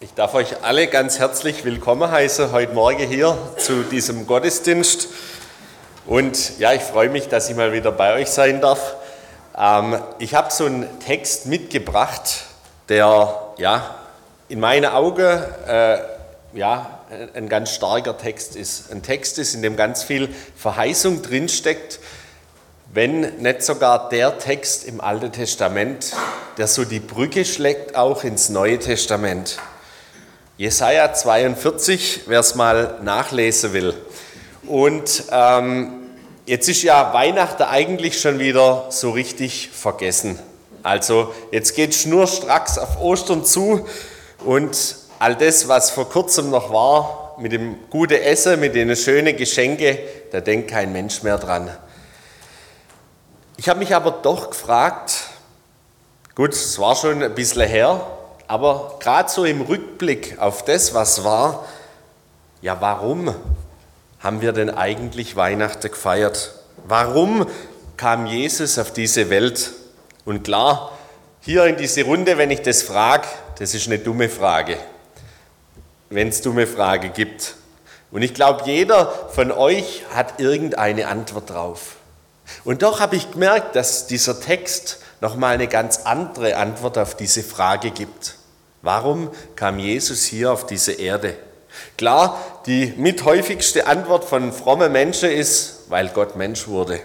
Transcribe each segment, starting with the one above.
Ich darf euch alle ganz herzlich willkommen heißen heute Morgen hier zu diesem Gottesdienst. Und ja, ich freue mich, dass ich mal wieder bei euch sein darf. Ähm, ich habe so einen Text mitgebracht, der ja in meinen Augen äh, ja, ein ganz starker Text ist. Ein Text ist, in dem ganz viel Verheißung drinsteckt, wenn nicht sogar der Text im Alten Testament, der so die Brücke schlägt auch ins Neue Testament. Jesaja 42, wer es mal nachlesen will. Und ähm, jetzt ist ja Weihnachten eigentlich schon wieder so richtig vergessen. Also jetzt geht schnurstracks auf Ostern zu und all das, was vor kurzem noch war, mit dem guten Essen, mit den schönen Geschenken, da denkt kein Mensch mehr dran. Ich habe mich aber doch gefragt, gut, es war schon ein bisschen her, aber gerade so im Rückblick auf das, was war, ja, warum haben wir denn eigentlich Weihnachten gefeiert? Warum kam Jesus auf diese Welt? Und klar, hier in diese Runde, wenn ich das frage, das ist eine dumme Frage, wenn es dumme Frage gibt. Und ich glaube, jeder von euch hat irgendeine Antwort drauf. Und doch habe ich gemerkt, dass dieser Text nochmal eine ganz andere Antwort auf diese Frage gibt. Warum kam Jesus hier auf diese Erde? Klar, die mithäufigste Antwort von frommen Menschen ist, weil Gott Mensch wurde.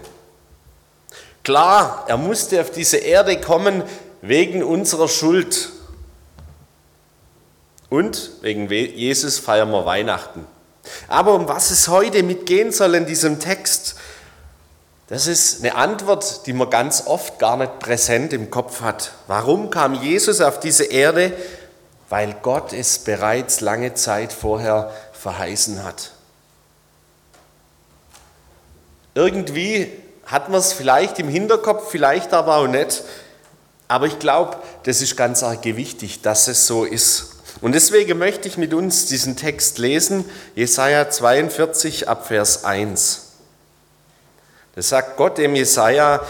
Klar, er musste auf diese Erde kommen wegen unserer Schuld. Und wegen Jesus feiern wir Weihnachten. Aber um was es heute mitgehen soll in diesem Text, das ist eine Antwort, die man ganz oft gar nicht präsent im Kopf hat. Warum kam Jesus auf diese Erde? Weil Gott es bereits lange Zeit vorher verheißen hat. Irgendwie hat man es vielleicht im Hinterkopf, vielleicht aber auch nicht. Aber ich glaube, das ist ganz arg wichtig, dass es so ist. Und deswegen möchte ich mit uns diesen Text lesen, Jesaja 42 ab Vers 1. Da sagt Gott dem Jesaja: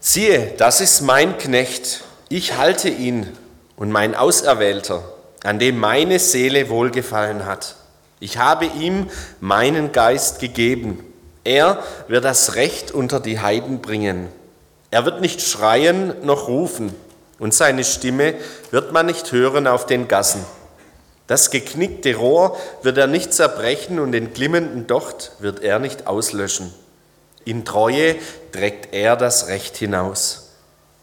Siehe, das ist mein Knecht, ich halte ihn und mein Auserwählter an dem meine Seele wohlgefallen hat. Ich habe ihm meinen Geist gegeben. Er wird das Recht unter die Heiden bringen. Er wird nicht schreien noch rufen, und seine Stimme wird man nicht hören auf den Gassen. Das geknickte Rohr wird er nicht zerbrechen und den glimmenden Docht wird er nicht auslöschen. In Treue trägt er das Recht hinaus.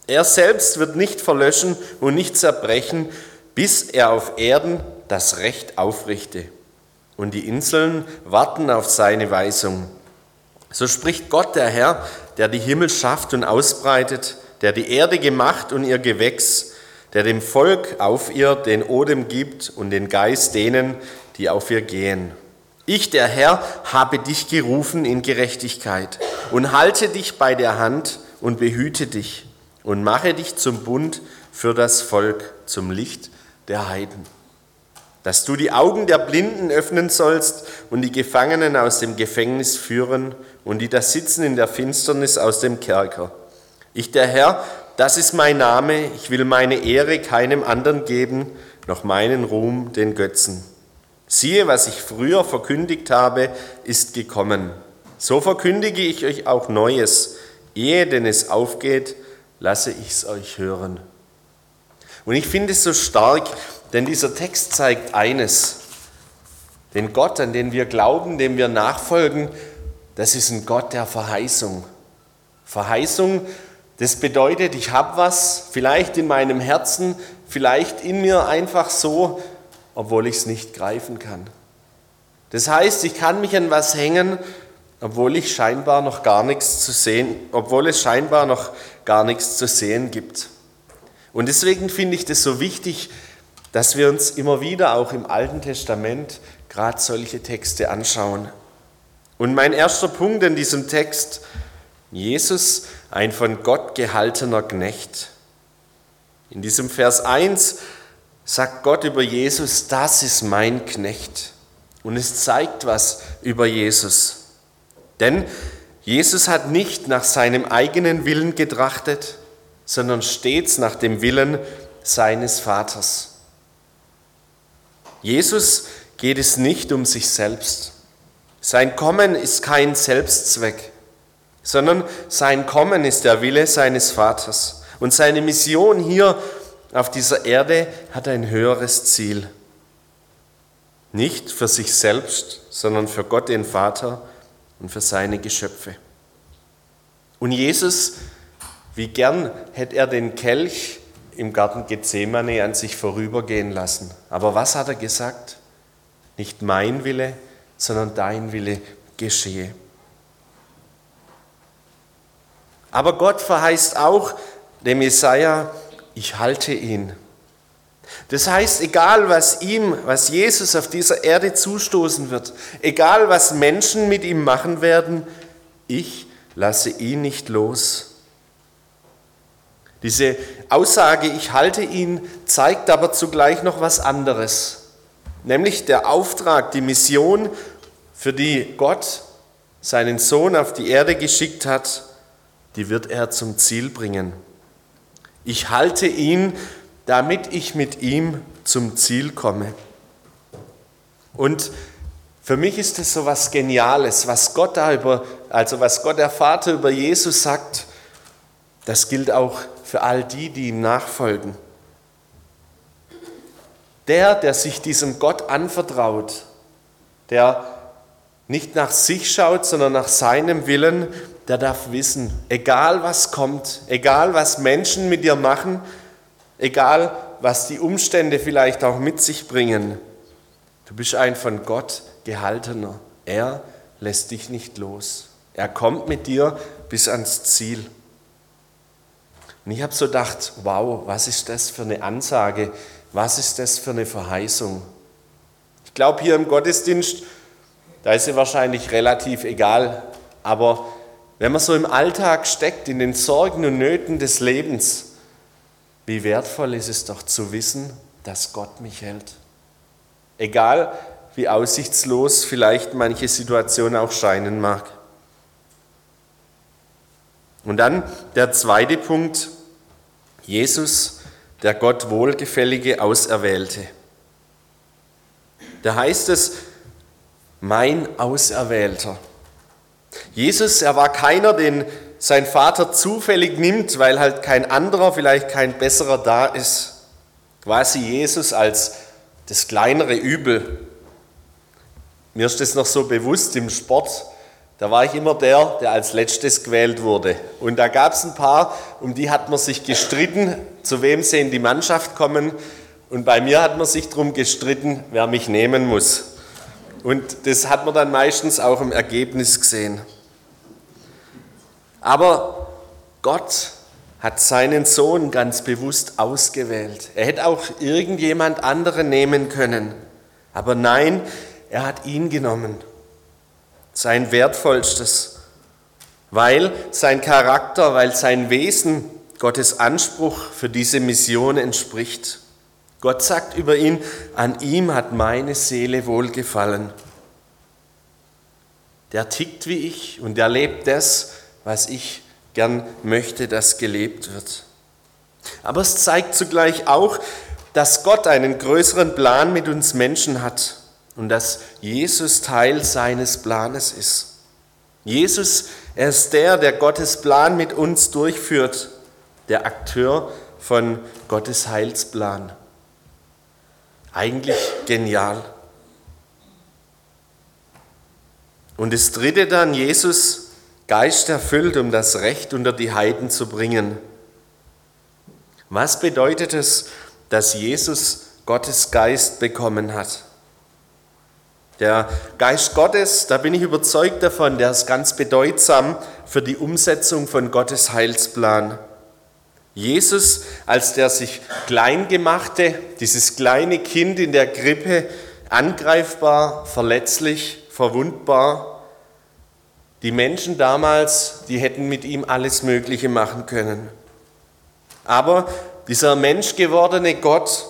Er selbst wird nicht verlöschen und nicht zerbrechen, bis er auf Erden das Recht aufrichte. Und die Inseln warten auf seine Weisung. So spricht Gott der Herr, der die Himmel schafft und ausbreitet, der die Erde gemacht und ihr Gewächs, der dem Volk auf ihr den Odem gibt und den Geist denen, die auf ihr gehen. Ich, der Herr, habe dich gerufen in Gerechtigkeit und halte dich bei der Hand und behüte dich und mache dich zum Bund für das Volk, zum Licht der Heiden. Dass du die Augen der Blinden öffnen sollst und die Gefangenen aus dem Gefängnis führen und die da sitzen in der Finsternis aus dem Kerker. Ich, der Herr, das ist mein Name, ich will meine Ehre keinem anderen geben, noch meinen Ruhm den Götzen. Siehe, was ich früher verkündigt habe, ist gekommen. So verkündige ich euch auch Neues. Ehe denn es aufgeht, lasse ich es euch hören. Und ich finde es so stark, denn dieser Text zeigt eines. Den Gott, an den wir glauben, dem wir nachfolgen, das ist ein Gott der Verheißung. Verheißung, das bedeutet, ich habe was, vielleicht in meinem Herzen, vielleicht in mir einfach so, obwohl ich es nicht greifen kann. Das heißt, ich kann mich an was hängen, obwohl ich scheinbar noch gar nichts zu sehen, obwohl es scheinbar noch gar nichts zu sehen gibt. Und deswegen finde ich das so wichtig, dass wir uns immer wieder auch im Alten Testament gerade solche Texte anschauen. Und mein erster Punkt in diesem Text, Jesus, ein von Gott gehaltener Knecht. In diesem Vers 1 sagt Gott über Jesus, das ist mein Knecht. Und es zeigt was über Jesus. Denn Jesus hat nicht nach seinem eigenen Willen getrachtet, sondern stets nach dem Willen seines Vaters. Jesus geht es nicht um sich selbst. Sein Kommen ist kein Selbstzweck, sondern sein Kommen ist der Wille seines Vaters. Und seine Mission hier auf dieser Erde hat ein höheres Ziel. Nicht für sich selbst, sondern für Gott den Vater und für seine Geschöpfe. Und Jesus, wie gern hätte er den Kelch im Garten Gethsemane an sich vorübergehen lassen. Aber was hat er gesagt? Nicht mein Wille, sondern dein Wille geschehe. Aber Gott verheißt auch dem Jesaja, ich halte ihn. Das heißt, egal was ihm, was Jesus auf dieser Erde zustoßen wird, egal was Menschen mit ihm machen werden, ich lasse ihn nicht los. Diese Aussage, ich halte ihn, zeigt aber zugleich noch was anderes, nämlich der Auftrag, die Mission, für die Gott seinen Sohn auf die Erde geschickt hat, die wird er zum Ziel bringen. Ich halte ihn, damit ich mit ihm zum Ziel komme. Und für mich ist es so was Geniales, was Gott da über, also was Gott der Vater über Jesus sagt, das gilt auch für all die, die ihm nachfolgen. Der, der sich diesem Gott anvertraut, der nicht nach sich schaut, sondern nach seinem Willen, der darf wissen, egal was kommt, egal was Menschen mit dir machen, egal was die Umstände vielleicht auch mit sich bringen, du bist ein von Gott gehaltener. Er lässt dich nicht los. Er kommt mit dir bis ans Ziel. Und ich habe so gedacht, wow, was ist das für eine Ansage? Was ist das für eine Verheißung? Ich glaube, hier im Gottesdienst, da ist sie wahrscheinlich relativ egal, aber wenn man so im Alltag steckt, in den Sorgen und Nöten des Lebens, wie wertvoll ist es doch zu wissen, dass Gott mich hält. Egal, wie aussichtslos vielleicht manche Situation auch scheinen mag. Und dann der zweite Punkt, Jesus, der Gott wohlgefällige Auserwählte. Da heißt es, mein Auserwählter. Jesus, er war keiner, den sein Vater zufällig nimmt, weil halt kein anderer, vielleicht kein besserer da ist. Quasi Jesus als das kleinere Übel. Mir ist das noch so bewusst im Sport. Da war ich immer der, der als letztes gewählt wurde. Und da gab es ein paar, um die hat man sich gestritten, zu wem sie in die Mannschaft kommen. Und bei mir hat man sich darum gestritten, wer mich nehmen muss. Und das hat man dann meistens auch im Ergebnis gesehen. Aber Gott hat seinen Sohn ganz bewusst ausgewählt. Er hätte auch irgendjemand anderen nehmen können. Aber nein, er hat ihn genommen sein wertvollstes, weil sein Charakter, weil sein Wesen Gottes Anspruch für diese Mission entspricht. Gott sagt über ihn, an ihm hat meine Seele wohlgefallen. Der tickt wie ich und er lebt das, was ich gern möchte, dass gelebt wird. Aber es zeigt zugleich auch, dass Gott einen größeren Plan mit uns Menschen hat und dass Jesus Teil seines Planes ist. Jesus, er ist der, der Gottes Plan mit uns durchführt, der Akteur von Gottes Heilsplan. Eigentlich genial. Und das dritte dann, Jesus, Geist erfüllt, um das Recht unter die Heiden zu bringen. Was bedeutet es, dass Jesus Gottes Geist bekommen hat? Der Geist Gottes, da bin ich überzeugt davon, der ist ganz bedeutsam für die Umsetzung von Gottes Heilsplan. Jesus als der sich klein gemachte, dieses kleine Kind in der Krippe, angreifbar, verletzlich, verwundbar. Die Menschen damals, die hätten mit ihm alles Mögliche machen können. Aber dieser menschgewordene Gott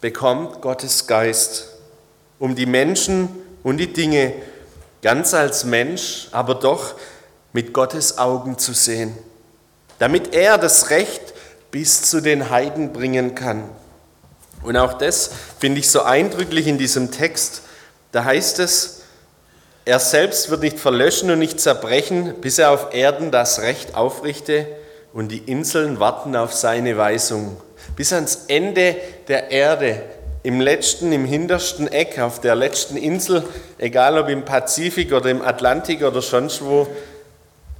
bekommt Gottes Geist um die Menschen und die Dinge ganz als Mensch, aber doch mit Gottes Augen zu sehen, damit er das Recht bis zu den Heiden bringen kann. Und auch das finde ich so eindrücklich in diesem Text. Da heißt es, er selbst wird nicht verlöschen und nicht zerbrechen, bis er auf Erden das Recht aufrichte und die Inseln warten auf seine Weisung. Bis ans Ende der Erde, im letzten, im hintersten Eck, auf der letzten Insel, egal ob im Pazifik oder im Atlantik oder sonst wo,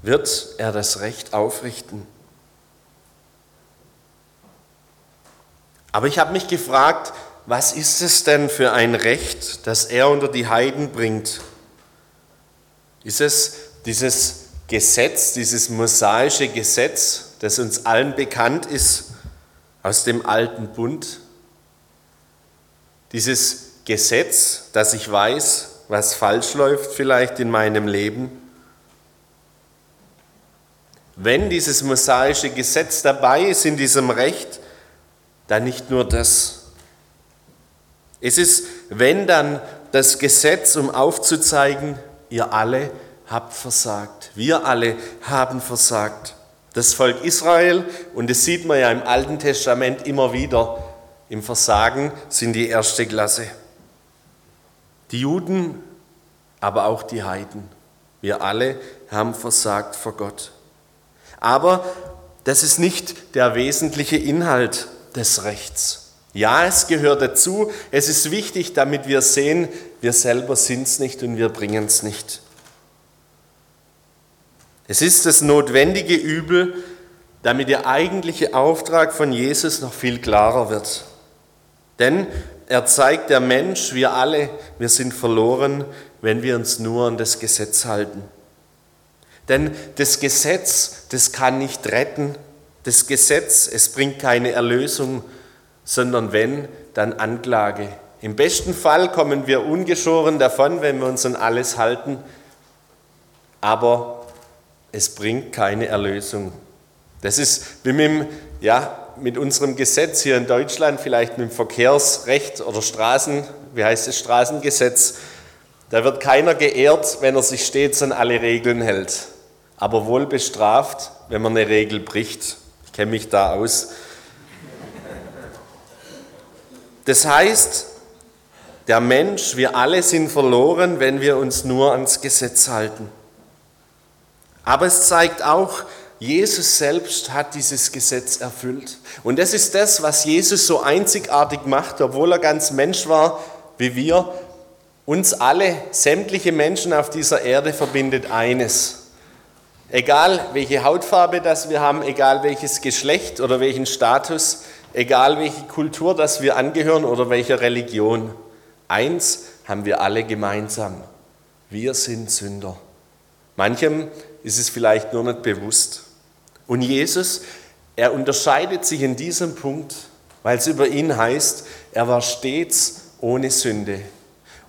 wird er das Recht aufrichten. Aber ich habe mich gefragt, was ist es denn für ein Recht, das er unter die Heiden bringt? Ist es dieses Gesetz, dieses mosaische Gesetz, das uns allen bekannt ist aus dem alten Bund? Dieses Gesetz, dass ich weiß, was falsch läuft vielleicht in meinem Leben? Wenn dieses mosaische Gesetz dabei ist in diesem Recht, dann nicht nur das. Es ist, wenn dann das Gesetz, um aufzuzeigen, ihr alle habt versagt. Wir alle haben versagt. Das Volk Israel, und das sieht man ja im Alten Testament immer wieder, im Versagen sind die erste Klasse. Die Juden, aber auch die Heiden. Wir alle haben versagt vor Gott. Aber das ist nicht der wesentliche Inhalt des Rechts. Ja, es gehört dazu. Es ist wichtig, damit wir sehen, wir selber sind es nicht und wir bringen es nicht. Es ist das notwendige Übel, damit der eigentliche Auftrag von Jesus noch viel klarer wird. Denn er zeigt der Mensch, wir alle, wir sind verloren, wenn wir uns nur an das Gesetz halten. Denn das Gesetz, das kann nicht retten. Das Gesetz, es bringt keine Erlösung, sondern wenn, dann Anklage. Im besten Fall kommen wir ungeschoren davon, wenn wir uns an alles halten, aber es bringt keine Erlösung. Das ist wie mit, dem, ja, mit unserem Gesetz hier in Deutschland, vielleicht mit dem Verkehrsrecht oder Straßen, wie heißt es, Straßengesetz. Da wird keiner geehrt, wenn er sich stets an alle Regeln hält aber wohl bestraft, wenn man eine Regel bricht. Ich kenne mich da aus. Das heißt, der Mensch, wir alle sind verloren, wenn wir uns nur ans Gesetz halten. Aber es zeigt auch, Jesus selbst hat dieses Gesetz erfüllt. Und das ist das, was Jesus so einzigartig macht, obwohl er ganz Mensch war wie wir. Uns alle, sämtliche Menschen auf dieser Erde verbindet eines. Egal welche Hautfarbe das wir haben, egal welches Geschlecht oder welchen Status, egal welche Kultur das wir angehören oder welcher Religion, eins haben wir alle gemeinsam. Wir sind Sünder. Manchem ist es vielleicht nur nicht bewusst. Und Jesus, er unterscheidet sich in diesem Punkt, weil es über ihn heißt, er war stets ohne Sünde.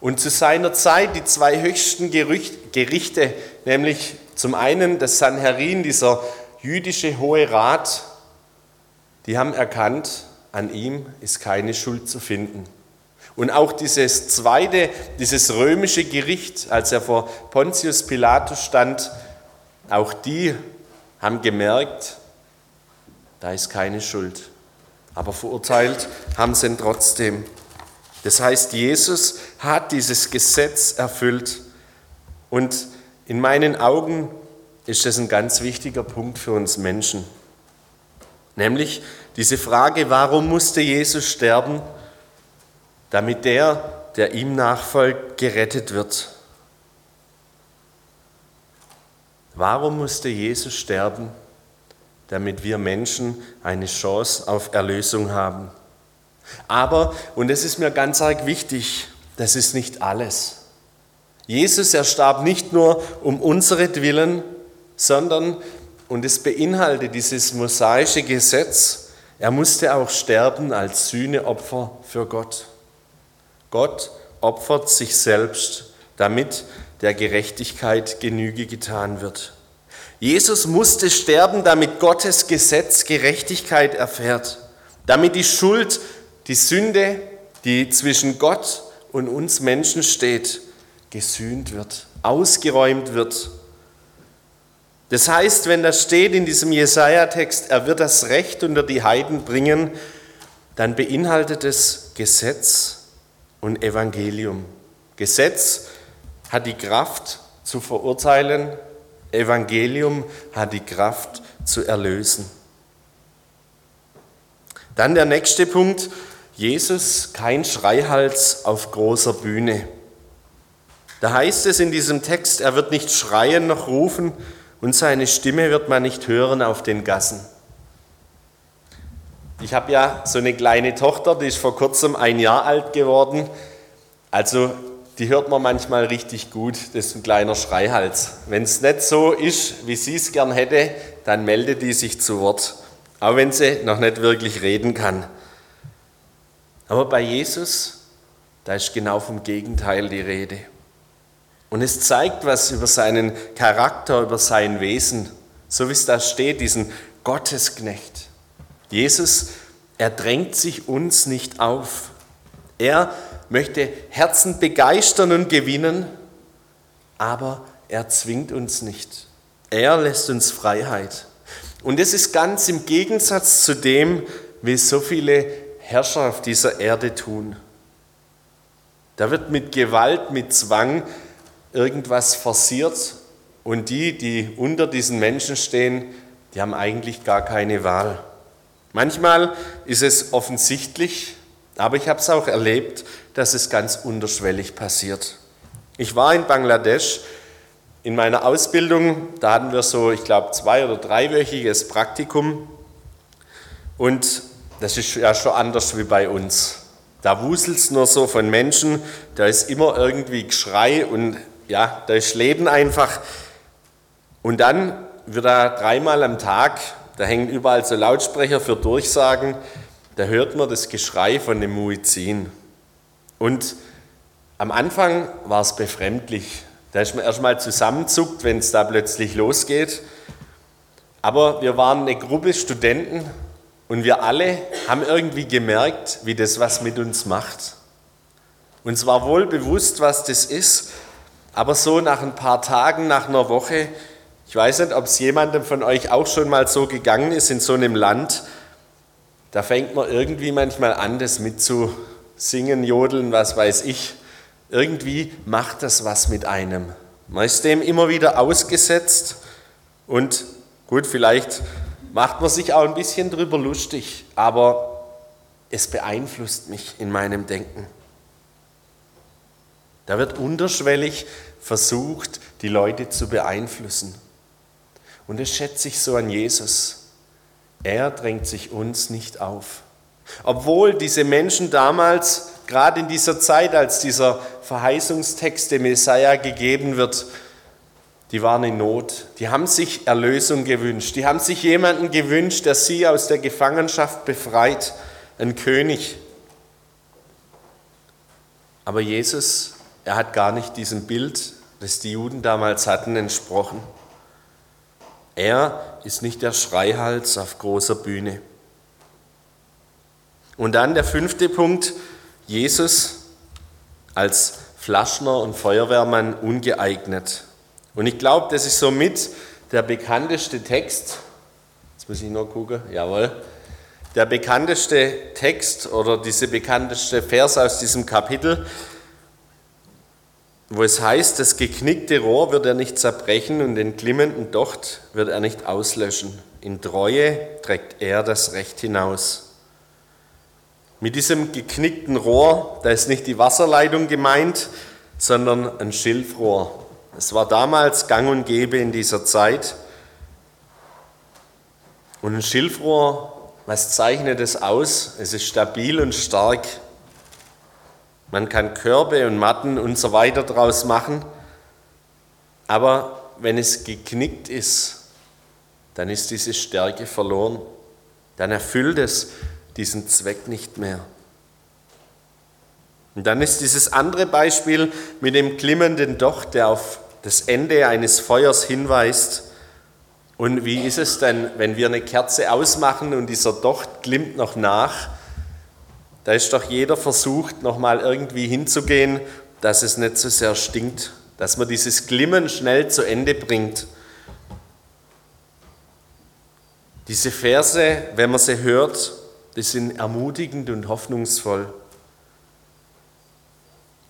Und zu seiner Zeit die zwei höchsten Gerichte, nämlich zum einen das Sanherin, dieser jüdische Hohe Rat, die haben erkannt, an ihm ist keine Schuld zu finden. Und auch dieses zweite, dieses römische Gericht, als er vor Pontius Pilatus stand, auch die haben gemerkt, da ist keine Schuld. Aber verurteilt haben sie ihn trotzdem. Das heißt, Jesus hat dieses Gesetz erfüllt und in meinen Augen ist das ein ganz wichtiger Punkt für uns Menschen. Nämlich diese Frage, warum musste Jesus sterben, damit der, der ihm nachfolgt, gerettet wird. Warum musste Jesus sterben, damit wir Menschen eine Chance auf Erlösung haben? Aber, und das ist mir ganz arg wichtig, das ist nicht alles. Jesus, er starb nicht nur um unsere Willen, sondern, und es beinhaltet dieses mosaische Gesetz, er musste auch sterben als Sühneopfer für Gott. Gott opfert sich selbst, damit der Gerechtigkeit Genüge getan wird. Jesus musste sterben, damit Gottes Gesetz Gerechtigkeit erfährt, damit die Schuld, die Sünde, die zwischen Gott und uns Menschen steht, gesühnt wird, ausgeräumt wird. Das heißt, wenn das steht in diesem Jesaja-Text, er wird das Recht unter die Heiden bringen, dann beinhaltet es Gesetz und Evangelium. Gesetz hat die Kraft zu verurteilen, Evangelium hat die Kraft zu erlösen. Dann der nächste Punkt, Jesus kein Schreihals auf großer Bühne. Da heißt es in diesem Text, er wird nicht schreien noch rufen und seine Stimme wird man nicht hören auf den Gassen. Ich habe ja so eine kleine Tochter, die ist vor kurzem ein Jahr alt geworden. Also die hört man manchmal richtig gut. Das ist ein kleiner Schreihals. Wenn es nicht so ist, wie sie es gern hätte, dann meldet die sich zu Wort. Auch wenn sie noch nicht wirklich reden kann. Aber bei Jesus, da ist genau vom Gegenteil die Rede. Und es zeigt was über seinen Charakter, über sein Wesen, so wie es da steht, diesen Gottesknecht. Jesus, er drängt sich uns nicht auf. Er möchte Herzen begeistern und gewinnen, aber er zwingt uns nicht. Er lässt uns Freiheit. Und es ist ganz im Gegensatz zu dem, wie so viele Herrscher auf dieser Erde tun. Da wird mit Gewalt, mit Zwang irgendwas forciert und die, die unter diesen Menschen stehen, die haben eigentlich gar keine Wahl. Manchmal ist es offensichtlich, aber ich habe es auch erlebt, dass es ganz unterschwellig passiert. Ich war in Bangladesch in meiner Ausbildung, da hatten wir so, ich glaube, zwei- oder dreiwöchiges Praktikum und das ist ja schon anders wie bei uns. Da wuselt es nur so von Menschen, da ist immer irgendwie Geschrei und ja, da ist Leben einfach. Und dann wird da dreimal am Tag, da hängen überall so Lautsprecher für Durchsagen, da hört man das Geschrei von dem Muizin. Und am Anfang war es befremdlich. Da ist man erstmal zusammenzuckt, wenn es da plötzlich losgeht. Aber wir waren eine Gruppe Studenten und wir alle haben irgendwie gemerkt, wie das was mit uns macht. Uns war wohl bewusst, was das ist, aber so nach ein paar Tagen, nach einer Woche, ich weiß nicht, ob es jemandem von euch auch schon mal so gegangen ist in so einem Land, da fängt man irgendwie manchmal an, das mitzusingen, jodeln, was weiß ich. Irgendwie macht das was mit einem. Man ist dem immer wieder ausgesetzt und gut, vielleicht macht man sich auch ein bisschen drüber lustig, aber es beeinflusst mich in meinem Denken. Da wird unterschwellig versucht, die Leute zu beeinflussen. Und das schätze ich so an Jesus. Er drängt sich uns nicht auf. Obwohl diese Menschen damals, gerade in dieser Zeit, als dieser Verheißungstext dem Messiah gegeben wird, die waren in Not. Die haben sich Erlösung gewünscht. Die haben sich jemanden gewünscht, der sie aus der Gefangenschaft befreit, ein König. Aber Jesus, er hat gar nicht diesem Bild das die Juden damals hatten, entsprochen. Er ist nicht der Schreihals auf großer Bühne. Und dann der fünfte Punkt, Jesus als Flaschner und Feuerwehrmann ungeeignet. Und ich glaube, das ist somit der bekannteste Text. Jetzt muss ich nur gucken, jawohl. Der bekannteste Text oder diese bekannteste Vers aus diesem Kapitel, wo es heißt, das geknickte Rohr wird er nicht zerbrechen und den glimmenden Docht wird er nicht auslöschen. In Treue trägt er das Recht hinaus. Mit diesem geknickten Rohr, da ist nicht die Wasserleitung gemeint, sondern ein Schilfrohr. Es war damals gang und gäbe in dieser Zeit. Und ein Schilfrohr, was zeichnet es aus? Es ist stabil und stark. Man kann Körbe und Matten und so weiter draus machen. Aber wenn es geknickt ist, dann ist diese Stärke verloren. Dann erfüllt es diesen Zweck nicht mehr. Und dann ist dieses andere Beispiel mit dem glimmenden Docht, der auf das Ende eines Feuers hinweist. Und wie ist es denn, wenn wir eine Kerze ausmachen und dieser Docht glimmt noch nach? Da ist doch jeder versucht, nochmal irgendwie hinzugehen, dass es nicht so sehr stinkt, dass man dieses Glimmen schnell zu Ende bringt. Diese Verse, wenn man sie hört, die sind ermutigend und hoffnungsvoll.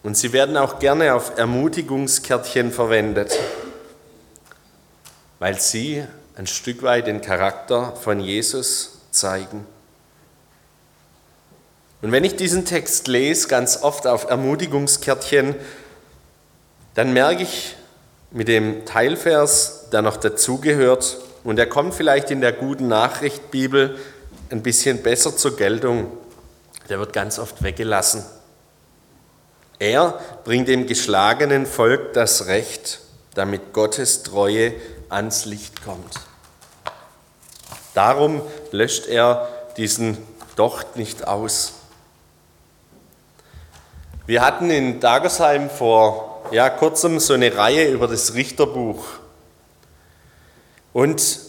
Und sie werden auch gerne auf Ermutigungskärtchen verwendet, weil sie ein Stück weit den Charakter von Jesus zeigen. Und wenn ich diesen Text lese, ganz oft auf Ermutigungskärtchen, dann merke ich mit dem Teilvers, der noch dazugehört, und er kommt vielleicht in der guten Nachricht Bibel ein bisschen besser zur Geltung. Der wird ganz oft weggelassen. Er bringt dem geschlagenen Volk das Recht, damit Gottes Treue ans Licht kommt. Darum löscht er diesen Docht nicht aus. Wir hatten in Dagersheim vor ja, kurzem so eine Reihe über das Richterbuch. Und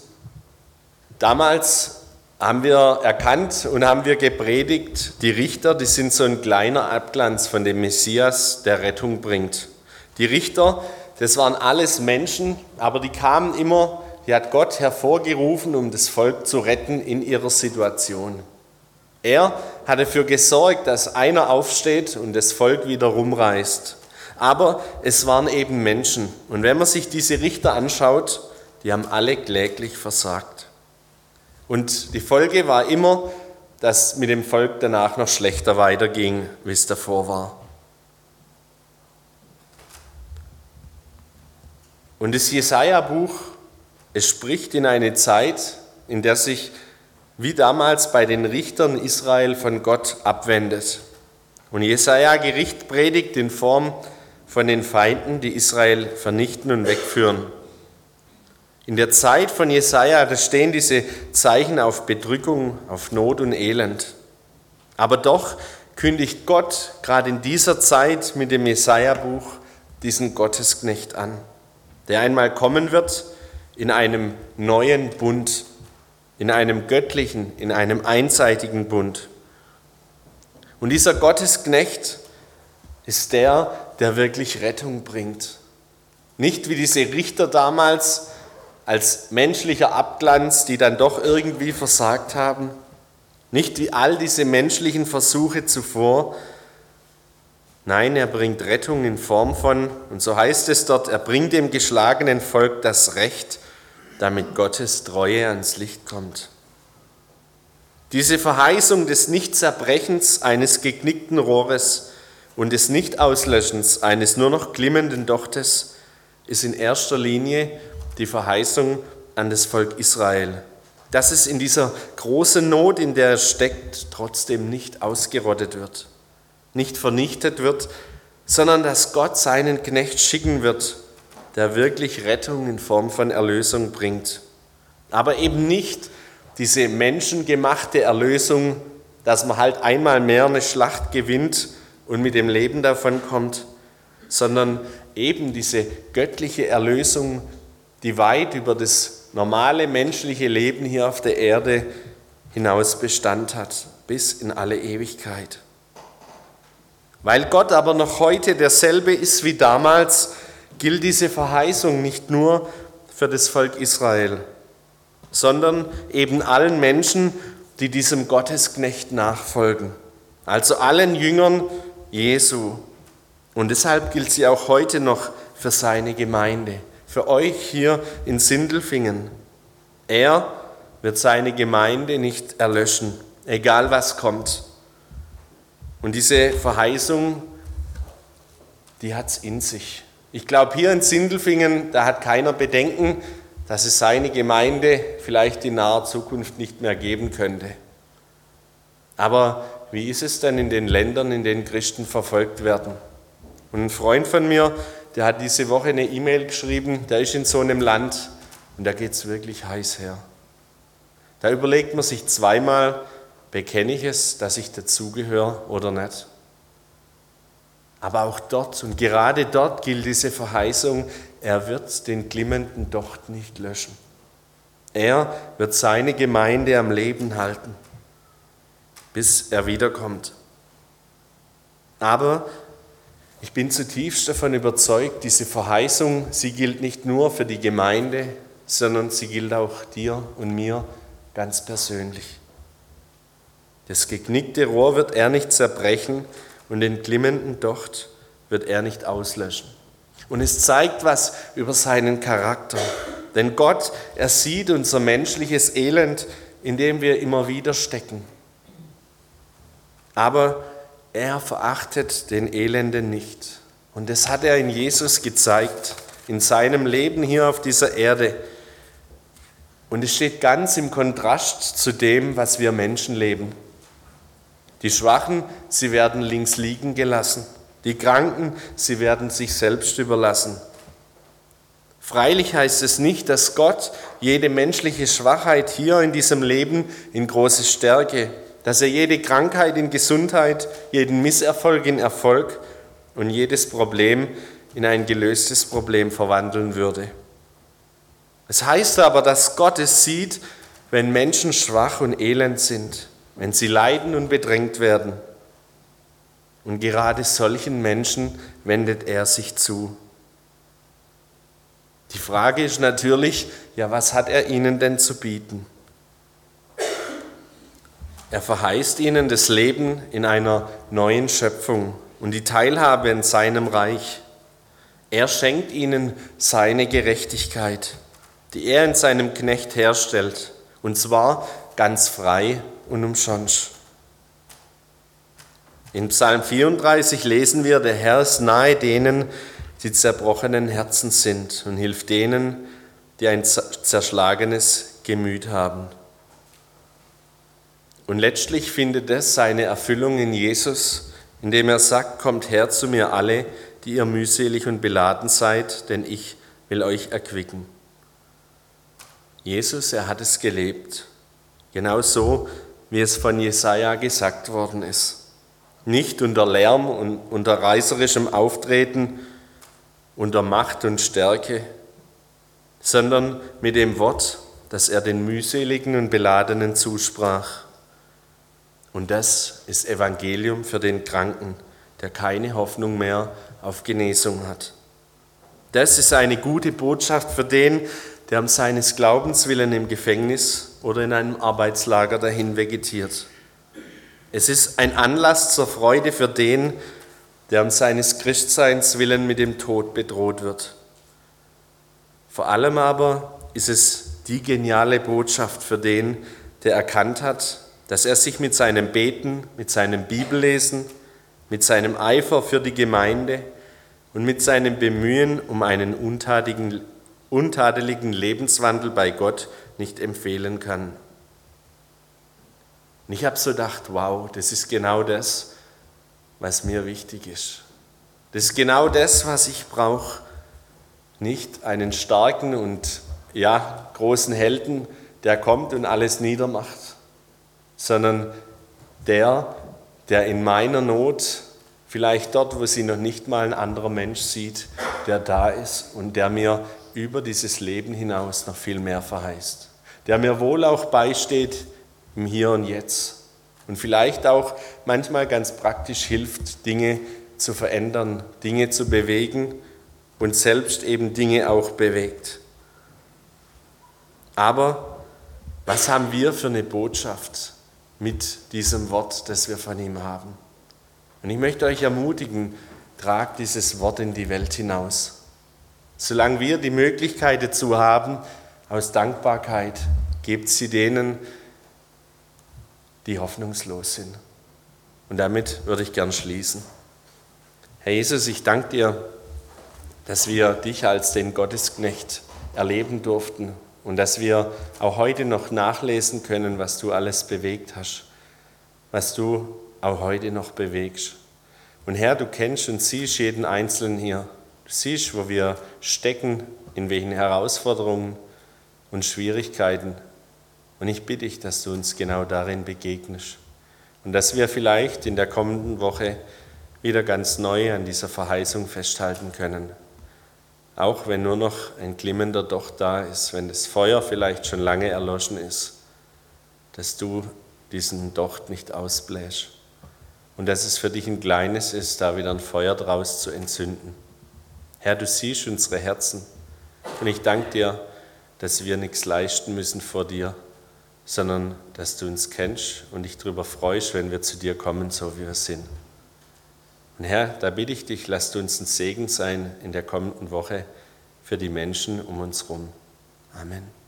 damals haben wir erkannt und haben wir gepredigt, die Richter, die sind so ein kleiner Abglanz von dem Messias, der Rettung bringt. Die Richter, das waren alles Menschen, aber die kamen immer, die hat Gott hervorgerufen, um das Volk zu retten in ihrer Situation. Er hat dafür gesorgt, dass einer aufsteht und das Volk wieder rumreißt. Aber es waren eben Menschen. Und wenn man sich diese Richter anschaut, die haben alle kläglich versagt. Und die Folge war immer, dass mit dem Volk danach noch schlechter weiterging, wie es davor war. Und das Jesaja-Buch, es spricht in eine Zeit, in der sich wie damals bei den Richtern Israel von Gott abwendet. Und Jesaja Gericht predigt in Form von den Feinden, die Israel vernichten und wegführen. In der Zeit von Jesaja, da stehen diese Zeichen auf Bedrückung, auf Not und Elend. Aber doch kündigt Gott gerade in dieser Zeit mit dem Jesaja-Buch diesen Gottesknecht an, der einmal kommen wird in einem neuen Bund, in einem göttlichen, in einem einseitigen Bund. Und dieser Gottesknecht ist der, der wirklich Rettung bringt. Nicht wie diese Richter damals, als menschlicher Abglanz, die dann doch irgendwie versagt haben. Nicht wie all diese menschlichen Versuche zuvor. Nein, er bringt Rettung in Form von, und so heißt es dort, er bringt dem geschlagenen Volk das Recht, damit Gottes Treue ans Licht kommt. Diese Verheißung des Nichtzerbrechens eines geknickten Rohres und des Nichtauslöschens eines nur noch glimmenden Dochtes ist in erster Linie die Verheißung an das Volk Israel, dass es in dieser großen Not, in der es steckt, trotzdem nicht ausgerottet wird, nicht vernichtet wird, sondern dass Gott seinen Knecht schicken wird, der wirklich Rettung in Form von Erlösung bringt. Aber eben nicht diese menschengemachte Erlösung, dass man halt einmal mehr eine Schlacht gewinnt und mit dem Leben davon kommt, sondern eben diese göttliche Erlösung die weit über das normale menschliche Leben hier auf der Erde hinaus Bestand hat, bis in alle Ewigkeit. Weil Gott aber noch heute derselbe ist wie damals, gilt diese Verheißung nicht nur für das Volk Israel, sondern eben allen Menschen, die diesem Gottesknecht nachfolgen, also allen Jüngern Jesu. Und deshalb gilt sie auch heute noch für seine Gemeinde für euch hier in Sindelfingen. Er wird seine Gemeinde nicht erlöschen, egal was kommt. Und diese Verheißung, die hat es in sich. Ich glaube, hier in Sindelfingen, da hat keiner Bedenken, dass es seine Gemeinde vielleicht in naher Zukunft nicht mehr geben könnte. Aber wie ist es denn in den Ländern, in denen Christen verfolgt werden? Und ein Freund von mir, der hat diese Woche eine E-Mail geschrieben, der ist in so einem Land und da geht es wirklich heiß her. Da überlegt man sich zweimal, bekenne ich es, dass ich dazugehöre oder nicht. Aber auch dort und gerade dort gilt diese Verheißung, er wird den glimmenden Docht nicht löschen. Er wird seine Gemeinde am Leben halten, bis er wiederkommt. Aber ich bin zutiefst davon überzeugt, diese Verheißung, sie gilt nicht nur für die Gemeinde, sondern sie gilt auch dir und mir ganz persönlich. Das geknickte Rohr wird er nicht zerbrechen und den glimmenden Docht wird er nicht auslöschen. Und es zeigt was über seinen Charakter. Denn Gott, er sieht unser menschliches Elend, in dem wir immer wieder stecken. Aber er verachtet den Elenden nicht. Und das hat er in Jesus gezeigt, in seinem Leben hier auf dieser Erde. Und es steht ganz im Kontrast zu dem, was wir Menschen leben. Die Schwachen, sie werden links liegen gelassen. Die Kranken, sie werden sich selbst überlassen. Freilich heißt es nicht, dass Gott jede menschliche Schwachheit hier in diesem Leben in große Stärke, dass er jede Krankheit in Gesundheit, jeden Misserfolg in Erfolg und jedes Problem in ein gelöstes Problem verwandeln würde. Es heißt aber, dass Gott es sieht, wenn Menschen schwach und elend sind, wenn sie leiden und bedrängt werden. Und gerade solchen Menschen wendet er sich zu. Die Frage ist natürlich, ja, was hat er ihnen denn zu bieten? Er verheißt ihnen das Leben in einer neuen Schöpfung und die Teilhabe in seinem Reich. Er schenkt ihnen seine Gerechtigkeit, die er in seinem Knecht herstellt, und zwar ganz frei und umsonst. In Psalm 34 lesen wir, der Herr ist nahe denen, die zerbrochenen Herzen sind und hilft denen, die ein zerschlagenes Gemüt haben. Und letztlich findet es seine Erfüllung in Jesus, indem er sagt, kommt her zu mir alle, die ihr mühselig und beladen seid, denn ich will euch erquicken. Jesus, er hat es gelebt, genau so, wie es von Jesaja gesagt worden ist. Nicht unter Lärm und unter reißerischem Auftreten, unter Macht und Stärke, sondern mit dem Wort, das er den mühseligen und beladenen zusprach. Und das ist Evangelium für den Kranken, der keine Hoffnung mehr auf Genesung hat. Das ist eine gute Botschaft für den, der um seines Glaubens willen im Gefängnis oder in einem Arbeitslager dahin vegetiert. Es ist ein Anlass zur Freude für den, der um seines Christseins willen mit dem Tod bedroht wird. Vor allem aber ist es die geniale Botschaft für den, der erkannt hat, dass er sich mit seinem Beten, mit seinem Bibellesen, mit seinem Eifer für die Gemeinde und mit seinem Bemühen um einen untadeligen, untadeligen Lebenswandel bei Gott nicht empfehlen kann. Und ich habe so gedacht, wow, das ist genau das, was mir wichtig ist. Das ist genau das, was ich brauche. Nicht einen starken und ja, großen Helden, der kommt und alles niedermacht, sondern der, der in meiner Not, vielleicht dort, wo sie noch nicht mal ein anderer Mensch sieht, der da ist und der mir über dieses Leben hinaus noch viel mehr verheißt. Der mir wohl auch beisteht im Hier und Jetzt. Und vielleicht auch manchmal ganz praktisch hilft, Dinge zu verändern, Dinge zu bewegen und selbst eben Dinge auch bewegt. Aber was haben wir für eine Botschaft mit diesem Wort, das wir von ihm haben? Und ich möchte euch ermutigen, tragt dieses Wort in die Welt hinaus. Solange wir die Möglichkeit dazu haben, aus Dankbarkeit, gebt sie denen, die hoffnungslos sind. Und damit würde ich gern schließen. Herr Jesus, ich danke dir, dass wir dich als den Gottesknecht erleben durften und dass wir auch heute noch nachlesen können, was du alles bewegt hast, was du auch heute noch bewegst. Und Herr, du kennst und siehst jeden Einzelnen hier. Du siehst, wo wir stecken, in welchen Herausforderungen und Schwierigkeiten. Und ich bitte dich, dass du uns genau darin begegnest. Und dass wir vielleicht in der kommenden Woche wieder ganz neu an dieser Verheißung festhalten können. Auch wenn nur noch ein glimmender Docht da ist, wenn das Feuer vielleicht schon lange erloschen ist, dass du diesen Docht nicht ausbläst. Und dass es für dich ein kleines ist, da wieder ein Feuer draus zu entzünden. Herr, du siehst unsere Herzen. Und ich danke dir, dass wir nichts leisten müssen vor dir, sondern dass du uns kennst und dich darüber freust, wenn wir zu dir kommen, so wie wir sind. Und Herr, da bitte ich dich, lass du uns ein Segen sein in der kommenden Woche für die Menschen um uns herum. Amen.